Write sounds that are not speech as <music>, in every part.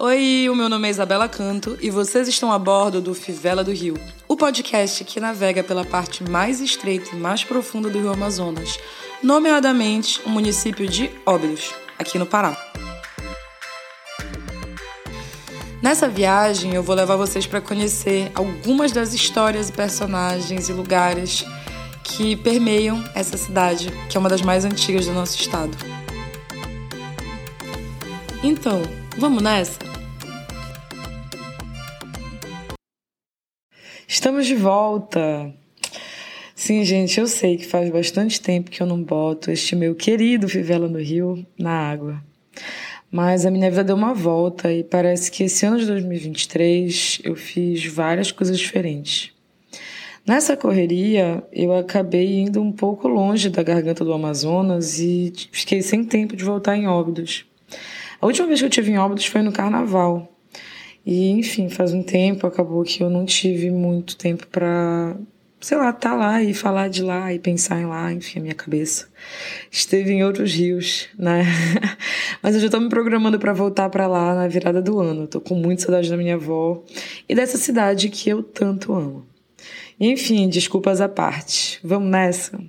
Oi, o meu nome é Isabela Canto e vocês estão a bordo do Fivela do Rio, o podcast que navega pela parte mais estreita e mais profunda do Rio Amazonas, nomeadamente o município de Óbidos, aqui no Pará. Nessa viagem, eu vou levar vocês para conhecer algumas das histórias e personagens e lugares que permeiam essa cidade, que é uma das mais antigas do nosso estado. Então, vamos nessa? Estamos de volta! Sim, gente, eu sei que faz bastante tempo que eu não boto este meu querido Fivela no Rio na água. Mas a minha vida deu uma volta e parece que esse ano de 2023 eu fiz várias coisas diferentes. Nessa correria, eu acabei indo um pouco longe da garganta do Amazonas e fiquei sem tempo de voltar em Óbidos. A última vez que eu tive em Óbidos foi no carnaval. E, enfim, faz um tempo, acabou que eu não tive muito tempo para, sei lá, estar tá lá e falar de lá e pensar em lá, enfim, a minha cabeça esteve em outros rios, né? <laughs> Mas eu já tô me programando para voltar para lá na virada do ano. Tô com muita saudade da minha avó e dessa cidade que eu tanto amo. Enfim, desculpas à parte. Vamos nessa?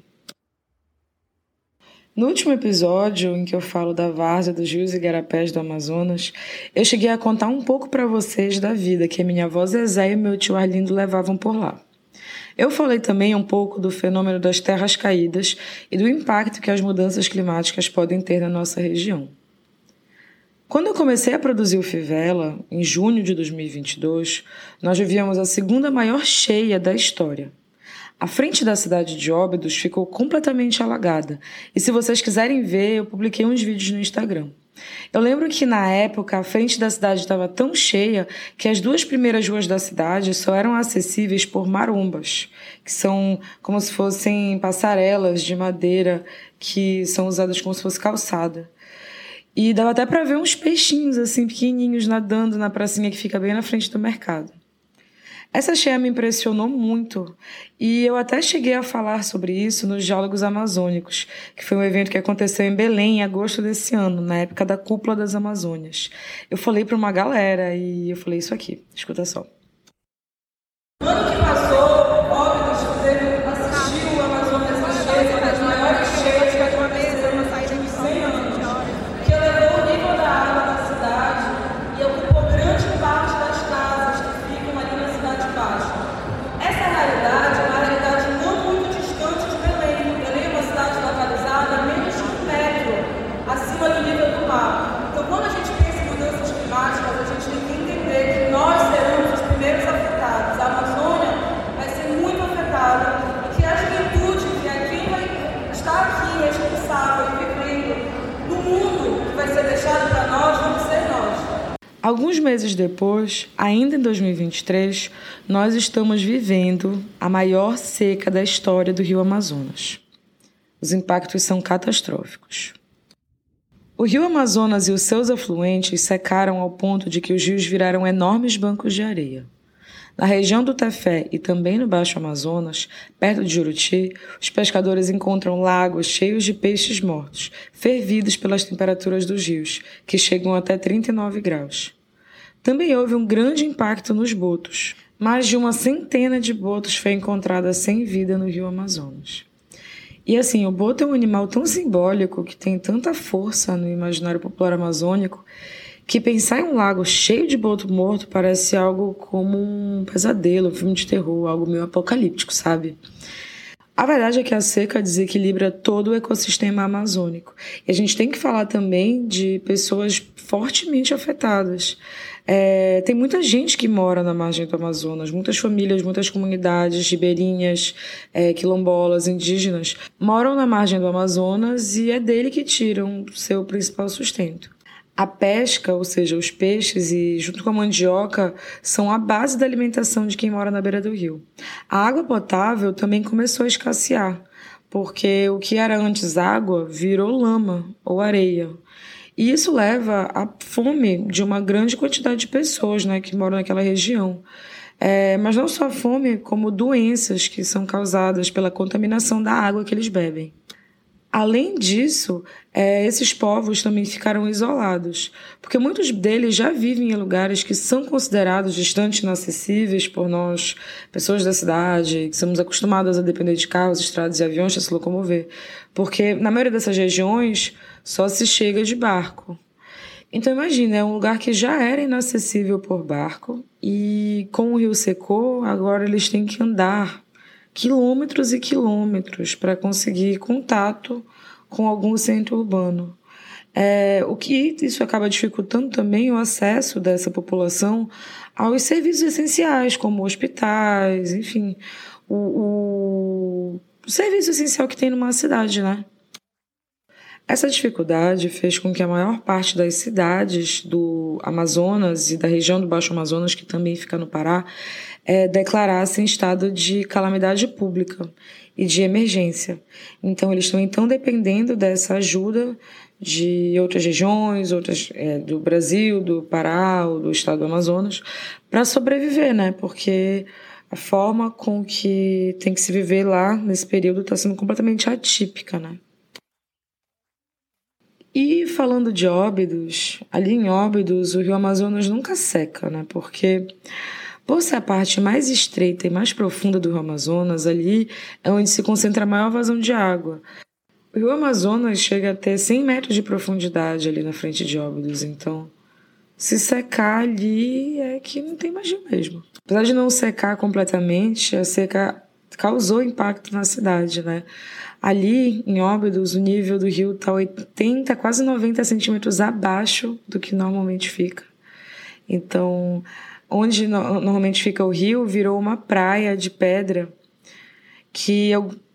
No último episódio, em que eu falo da várzea dos rios e garapés do Amazonas, eu cheguei a contar um pouco para vocês da vida que a minha avó Zezé e meu tio Arlindo levavam por lá. Eu falei também um pouco do fenômeno das terras caídas e do impacto que as mudanças climáticas podem ter na nossa região. Quando eu comecei a produzir o Fivela, em junho de 2022, nós vivíamos a segunda maior cheia da história. A frente da cidade de Óbidos ficou completamente alagada. E se vocês quiserem ver, eu publiquei uns vídeos no Instagram. Eu lembro que na época a frente da cidade estava tão cheia que as duas primeiras ruas da cidade só eram acessíveis por marombas, que são como se fossem passarelas de madeira que são usadas como se fosse calçada. E dava até para ver uns peixinhos assim pequenininhos nadando na pracinha que fica bem na frente do mercado. Essa cheia me impressionou muito e eu até cheguei a falar sobre isso nos Diálogos Amazônicos, que foi um evento que aconteceu em Belém em agosto desse ano, na época da Cúpula das Amazônias. Eu falei para uma galera e eu falei isso aqui, escuta só. Alguns meses depois, ainda em 2023, nós estamos vivendo a maior seca da história do Rio Amazonas. Os impactos são catastróficos. O Rio Amazonas e os seus afluentes secaram ao ponto de que os rios viraram enormes bancos de areia. Na região do Tefé e também no Baixo Amazonas, perto de Juruti, os pescadores encontram lagos cheios de peixes mortos, fervidos pelas temperaturas dos rios, que chegam até 39 graus. Também houve um grande impacto nos botos. Mais de uma centena de botos foi encontrada sem vida no rio Amazonas. E assim, o boto é um animal tão simbólico que tem tanta força no imaginário popular amazônico que pensar em um lago cheio de boto morto parece algo como um pesadelo, um filme de terror, algo meio apocalíptico, sabe? A verdade é que a seca desequilibra todo o ecossistema amazônico. E a gente tem que falar também de pessoas fortemente afetadas. É, tem muita gente que mora na margem do Amazonas, muitas famílias, muitas comunidades ribeirinhas, é, quilombolas, indígenas, moram na margem do Amazonas e é dele que tiram seu principal sustento. A pesca, ou seja, os peixes e junto com a mandioca, são a base da alimentação de quem mora na beira do rio. A água potável também começou a escassear, porque o que era antes água virou lama ou areia. E isso leva à fome de uma grande quantidade de pessoas né, que moram naquela região. É, mas não só fome, como doenças que são causadas pela contaminação da água que eles bebem. Além disso, é, esses povos também ficaram isolados, porque muitos deles já vivem em lugares que são considerados distantes inacessíveis por nós, pessoas da cidade, que somos acostumadas a depender de carros, estradas e aviões para se locomover, porque na maioria dessas regiões só se chega de barco. Então imagina, é um lugar que já era inacessível por barco e com o rio secou, agora eles têm que andar quilômetros e quilômetros para conseguir contato com algum centro urbano. É, o que isso acaba dificultando também o acesso dessa população aos serviços essenciais, como hospitais, enfim, o, o, serviço essencial que tem numa cidade, né? Essa dificuldade fez com que a maior parte das cidades do Amazonas e da região do Baixo Amazonas, que também fica no Pará, é, declarassem estado de calamidade pública e de emergência. Então, eles estão então dependendo dessa ajuda de outras regiões, outras é, do Brasil, do Pará, ou do estado do Amazonas, para sobreviver, né? Porque a forma com que tem que se viver lá nesse período está sendo completamente atípica, né? E falando de Óbidos, ali em Óbidos o rio Amazonas nunca seca, né? Porque por ser a parte mais estreita e mais profunda do rio Amazonas, ali é onde se concentra a maior vazão de água. O rio Amazonas chega a ter 100 metros de profundidade ali na frente de Óbidos, então se secar ali é que não tem mais mesmo. Apesar de não secar completamente, a seca causou impacto na cidade, né? Ali, em Óbidos, o nível do rio está 80, quase 90 centímetros abaixo do que normalmente fica. Então, onde no, normalmente fica o rio, virou uma praia de pedra que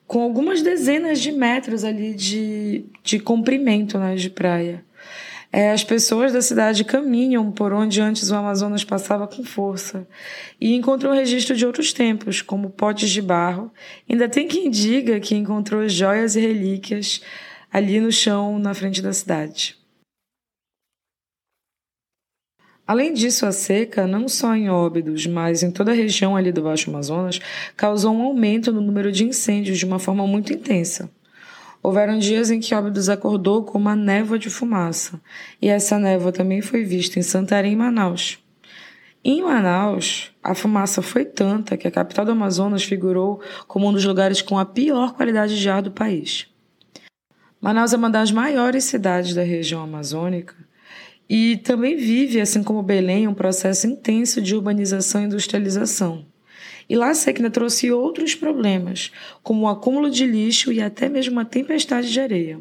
com algumas dezenas de metros ali de, de comprimento né, de praia. É, as pessoas da cidade caminham por onde antes o Amazonas passava com força e encontram registro de outros tempos, como potes de barro. Ainda tem quem diga que encontrou joias e relíquias ali no chão na frente da cidade. Além disso, a seca, não só em Óbidos, mas em toda a região ali do Baixo Amazonas, causou um aumento no número de incêndios de uma forma muito intensa. Houveram dias em que Óbidos acordou com uma névoa de fumaça, e essa névoa também foi vista em Santarém e Manaus. Em Manaus, a fumaça foi tanta que a capital do Amazonas figurou como um dos lugares com a pior qualidade de ar do país. Manaus é uma das maiores cidades da região amazônica e também vive, assim como Belém, um processo intenso de urbanização e industrialização. E lá a seca trouxe outros problemas, como o acúmulo de lixo e até mesmo uma tempestade de areia.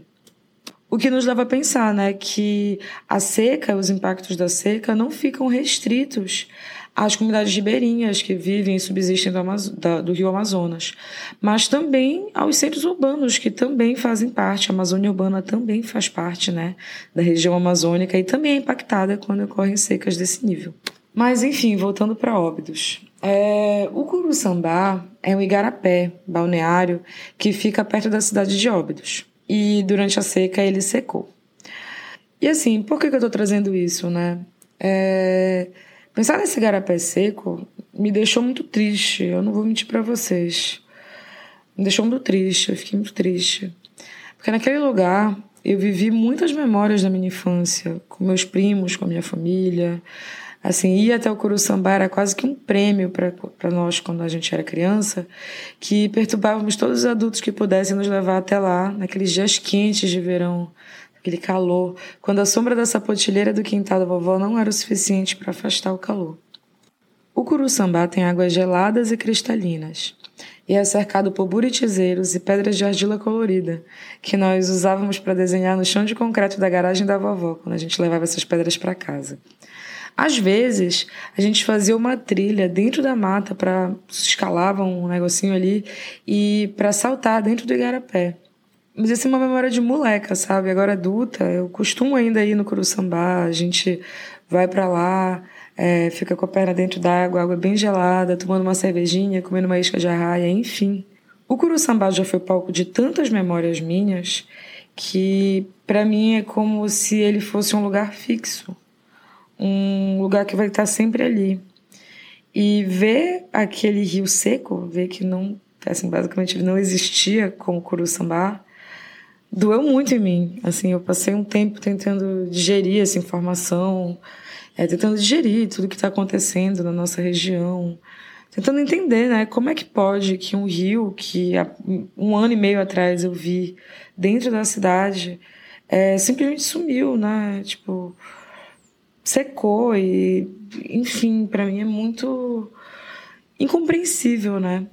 O que nos leva a pensar né, que a seca, os impactos da seca, não ficam restritos às comunidades ribeirinhas que vivem e subsistem do, da, do rio Amazonas, mas também aos centros urbanos que também fazem parte. A Amazônia Urbana também faz parte né, da região amazônica e também é impactada quando ocorrem secas desse nível. Mas, enfim, voltando para Óbidos. É, o Curuçambá é um igarapé balneário que fica perto da cidade de Óbidos. E durante a seca ele secou. E assim, por que, que eu estou trazendo isso, né? É, pensar nesse igarapé seco me deixou muito triste. Eu não vou mentir para vocês. Me deixou muito triste, eu fiquei muito triste. Porque naquele lugar eu vivi muitas memórias da minha infância, com meus primos, com a minha família. Assim, ir até o Curuçambá era quase que um prêmio para nós quando a gente era criança, que perturbávamos todos os adultos que pudessem nos levar até lá, naqueles dias quentes de verão, aquele calor, quando a sombra da sapotilheira do quintal da vovó não era o suficiente para afastar o calor. O Curuçambá tem águas geladas e cristalinas, e é cercado por buritizeiros e pedras de argila colorida, que nós usávamos para desenhar no chão de concreto da garagem da vovó, quando a gente levava essas pedras para casa. Às vezes, a gente fazia uma trilha dentro da mata para escalava um negocinho ali e para saltar dentro do igarapé. Mas isso é uma memória de moleca, sabe? Agora adulta, eu costumo ainda ir no Curuçambá, a gente vai para lá, é, fica com a perna dentro d'água, água bem gelada, tomando uma cervejinha, comendo uma isca de arraia, enfim. O Curuçambá já foi palco de tantas memórias minhas que para mim é como se ele fosse um lugar fixo um lugar que vai estar sempre ali. E ver aquele rio seco, ver que não, assim, basicamente não existia como Curuçambá, doeu muito em mim. Assim, eu passei um tempo tentando digerir essa informação, é, tentando digerir tudo que está acontecendo na nossa região, tentando entender, né, como é que pode que um rio que há um ano e meio atrás eu vi dentro da cidade é, simplesmente sumiu, né, tipo secou e, enfim, para mim é muito incompreensível, né?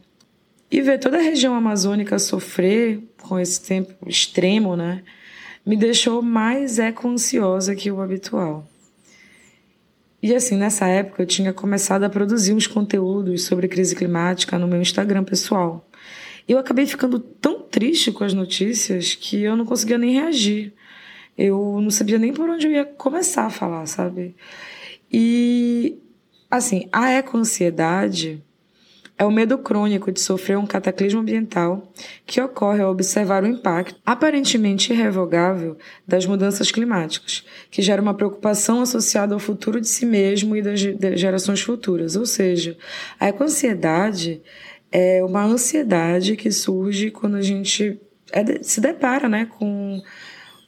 E ver toda a região amazônica sofrer com esse tempo extremo, né, me deixou mais eco-ansiosa que o habitual. E assim, nessa época eu tinha começado a produzir uns conteúdos sobre crise climática no meu Instagram pessoal. Eu acabei ficando tão triste com as notícias que eu não conseguia nem reagir. Eu não sabia nem por onde eu ia começar a falar, sabe? E assim, a eco-ansiedade é o medo crônico de sofrer um cataclismo ambiental que ocorre ao observar o impacto aparentemente irrevogável das mudanças climáticas, que gera uma preocupação associada ao futuro de si mesmo e das gerações futuras. Ou seja, a eco-ansiedade é uma ansiedade que surge quando a gente é se depara né, com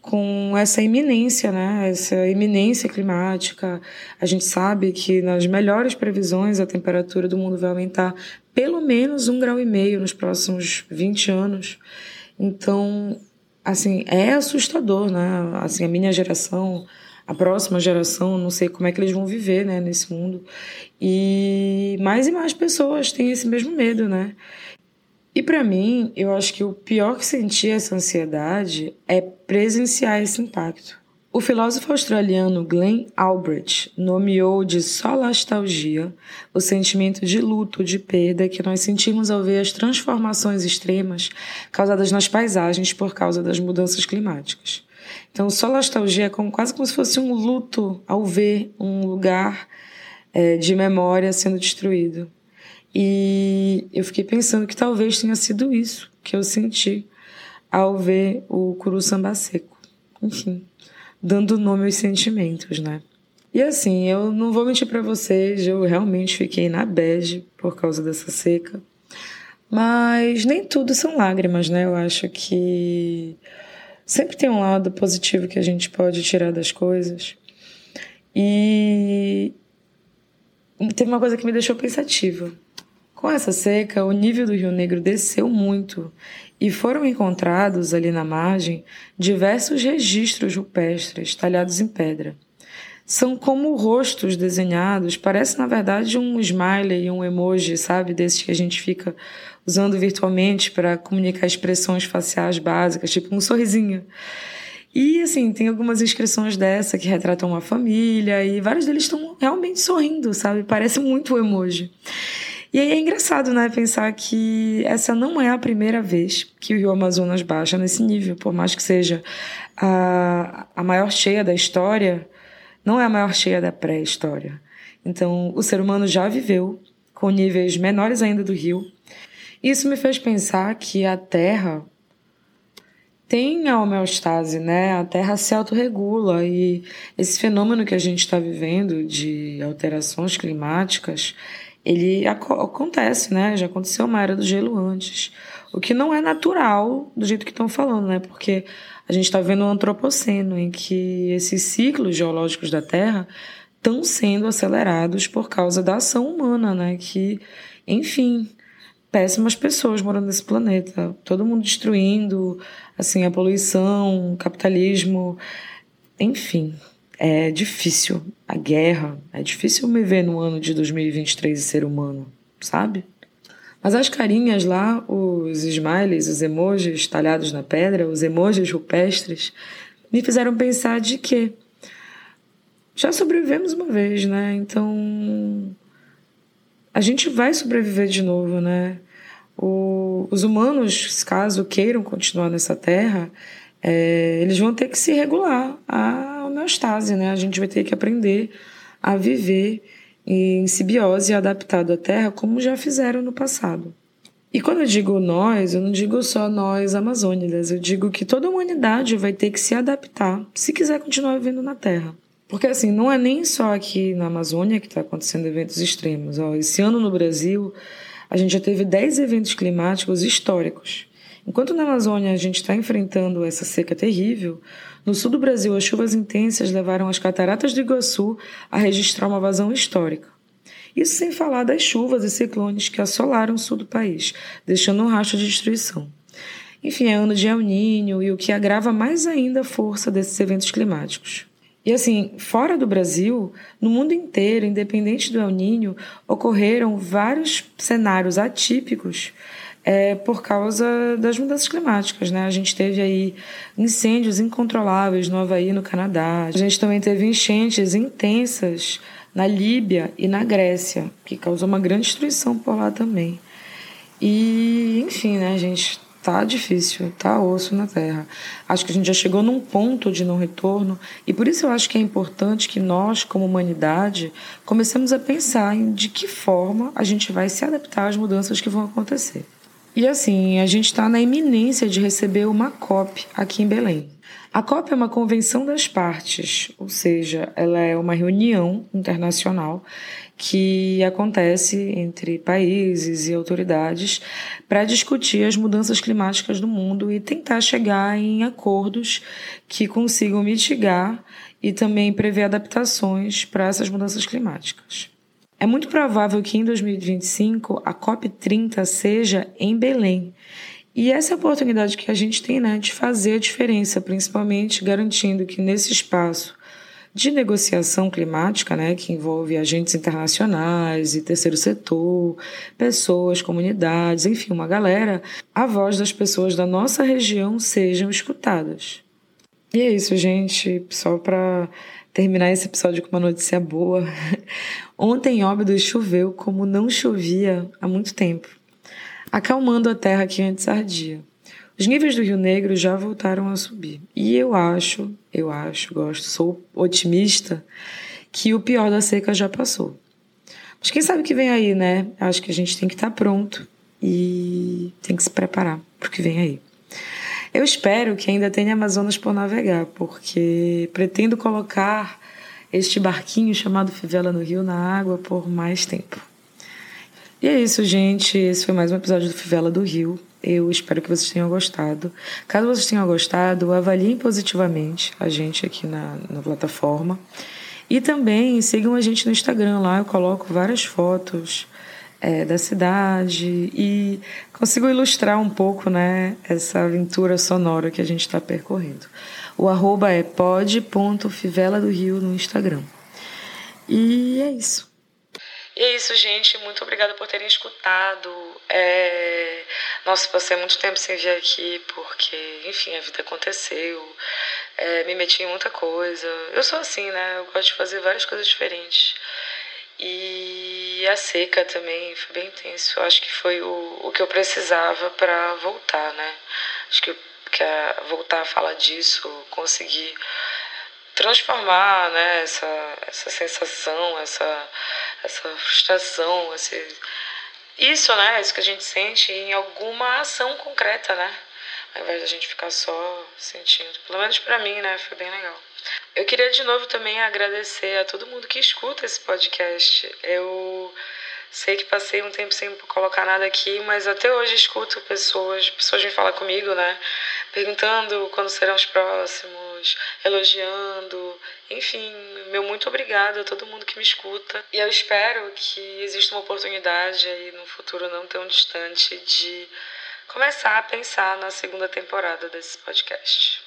com essa iminência, né? Essa iminência climática. A gente sabe que nas melhores previsões a temperatura do mundo vai aumentar pelo menos um grau e meio nos próximos 20 anos. Então, assim, é assustador, né? Assim, a minha geração, a próxima geração, não sei como é que eles vão viver, né, nesse mundo. E mais e mais pessoas têm esse mesmo medo, né? E para mim, eu acho que o pior que sentir essa ansiedade é presenciar esse impacto. O filósofo australiano Glenn Albrecht nomeou de solastalgia o sentimento de luto, de perda que nós sentimos ao ver as transformações extremas causadas nas paisagens por causa das mudanças climáticas. Então, solastalgia é como, quase como se fosse um luto ao ver um lugar é, de memória sendo destruído. E eu fiquei pensando que talvez tenha sido isso que eu senti ao ver o Curu Samba Seco. Enfim, dando nome aos sentimentos, né? E assim, eu não vou mentir para vocês, eu realmente fiquei na bege por causa dessa seca. Mas nem tudo são lágrimas, né? Eu acho que sempre tem um lado positivo que a gente pode tirar das coisas. E teve uma coisa que me deixou pensativa. Com essa seca, o nível do Rio Negro desceu muito e foram encontrados ali na margem diversos registros rupestres talhados em pedra. São como rostos desenhados, parece na verdade um smiley e um emoji, sabe? Desses que a gente fica usando virtualmente para comunicar expressões faciais básicas, tipo um sorrisinho. E assim, tem algumas inscrições dessa que retratam uma família e vários deles estão realmente sorrindo, sabe? Parece muito um emoji. E aí é engraçado, né, pensar que essa não é a primeira vez que o Rio Amazonas baixa nesse nível, por mais que seja a, a maior cheia da história, não é a maior cheia da pré-história. Então, o ser humano já viveu com níveis menores ainda do rio. Isso me fez pensar que a Terra tem a homeostase, né? A Terra se autorregula e esse fenômeno que a gente está vivendo de alterações climáticas ele ac acontece, né? Já aconteceu uma era do gelo antes. O que não é natural do jeito que estão falando, né? Porque a gente está vendo um antropoceno em que esses ciclos geológicos da Terra estão sendo acelerados por causa da ação humana, né? Que, enfim, péssimas pessoas morando nesse planeta, todo mundo destruindo, assim, a poluição, o capitalismo, enfim, é difícil. A guerra, é difícil me ver no ano de 2023 e ser humano, sabe? Mas as carinhas lá, os smileys, os emojis talhados na pedra, os emojis rupestres, me fizeram pensar de que já sobrevivemos uma vez, né? Então a gente vai sobreviver de novo, né? O, os humanos, caso queiram continuar nessa terra, é, eles vão ter que se regular a homeostase, né? A gente vai ter que aprender a viver em simbiose adaptado à Terra, como já fizeram no passado. E quando eu digo nós, eu não digo só nós amazônidas, eu digo que toda a humanidade vai ter que se adaptar se quiser continuar vivendo na Terra. Porque assim, não é nem só aqui na Amazônia que está acontecendo eventos extremos. Ó, esse ano no Brasil, a gente já teve 10 eventos climáticos históricos Enquanto na Amazônia a gente está enfrentando essa seca terrível, no sul do Brasil as chuvas intensas levaram as cataratas do Iguaçu a registrar uma vazão histórica. Isso sem falar das chuvas e ciclones que assolaram o sul do país, deixando um rastro de destruição. Enfim, é ano de El Ninho e o que agrava mais ainda a força desses eventos climáticos. E assim, fora do Brasil, no mundo inteiro, independente do El Ninho, ocorreram vários cenários atípicos é, por causa das mudanças climáticas. Né? A gente teve aí incêndios incontroláveis no Havaí, no Canadá. A gente também teve enchentes intensas na Líbia e na Grécia, que causou uma grande destruição por lá também. E, enfim, né, gente, tá difícil, tá osso na terra. Acho que a gente já chegou num ponto de não retorno e por isso eu acho que é importante que nós, como humanidade, comecemos a pensar em de que forma a gente vai se adaptar às mudanças que vão acontecer. E assim, a gente está na iminência de receber uma COP aqui em Belém. A COP é uma convenção das partes, ou seja, ela é uma reunião internacional que acontece entre países e autoridades para discutir as mudanças climáticas do mundo e tentar chegar em acordos que consigam mitigar e também prever adaptações para essas mudanças climáticas. É muito provável que em 2025 a COP30 seja em Belém. E essa é a oportunidade que a gente tem né, de fazer a diferença, principalmente garantindo que nesse espaço de negociação climática, né, que envolve agentes internacionais e terceiro setor, pessoas, comunidades, enfim, uma galera, a voz das pessoas da nossa região sejam escutadas. E é isso, gente, só para terminar esse episódio com uma notícia boa. <laughs> Ontem em Óbidos choveu como não chovia há muito tempo, acalmando a terra que antes ardia. Os níveis do Rio Negro já voltaram a subir. E eu acho, eu acho, gosto, sou otimista, que o pior da seca já passou. Mas quem sabe o que vem aí, né? Acho que a gente tem que estar pronto e tem que se preparar para o que vem aí. Eu espero que ainda tenha Amazonas por navegar, porque pretendo colocar este barquinho chamado Fivela no Rio na água por mais tempo. E é isso, gente. Esse foi mais um episódio do Fivela do Rio. Eu espero que vocês tenham gostado. Caso vocês tenham gostado, avaliem positivamente a gente aqui na, na plataforma. E também sigam a gente no Instagram lá, eu coloco várias fotos é, da cidade e consigo ilustrar um pouco né, essa aventura sonora que a gente está percorrendo. O arroba é pod.fivela do Rio no Instagram. E é isso. E é isso, gente. Muito obrigada por terem escutado. É... Nossa, passei muito tempo sem vir aqui porque, enfim, a vida aconteceu. É, me meti em muita coisa. Eu sou assim, né? Eu gosto de fazer várias coisas diferentes. E a seca também foi bem intenso. Acho que foi o, o que eu precisava para voltar, né? Acho que, que a, voltar a falar disso, conseguir transformar né, essa, essa sensação, essa, essa frustração, esse, isso, né? Isso que a gente sente em alguma ação concreta, né? Ao invés da gente ficar só sentindo. Pelo menos para mim, né? Foi bem legal. Eu queria de novo também agradecer a todo mundo que escuta esse podcast. Eu sei que passei um tempo sem colocar nada aqui, mas até hoje escuto pessoas, pessoas vêm falar comigo, né? Perguntando quando serão os próximos, elogiando. Enfim, meu muito obrigado a todo mundo que me escuta. E eu espero que exista uma oportunidade aí no futuro não tão distante de começar a pensar na segunda temporada desse podcast.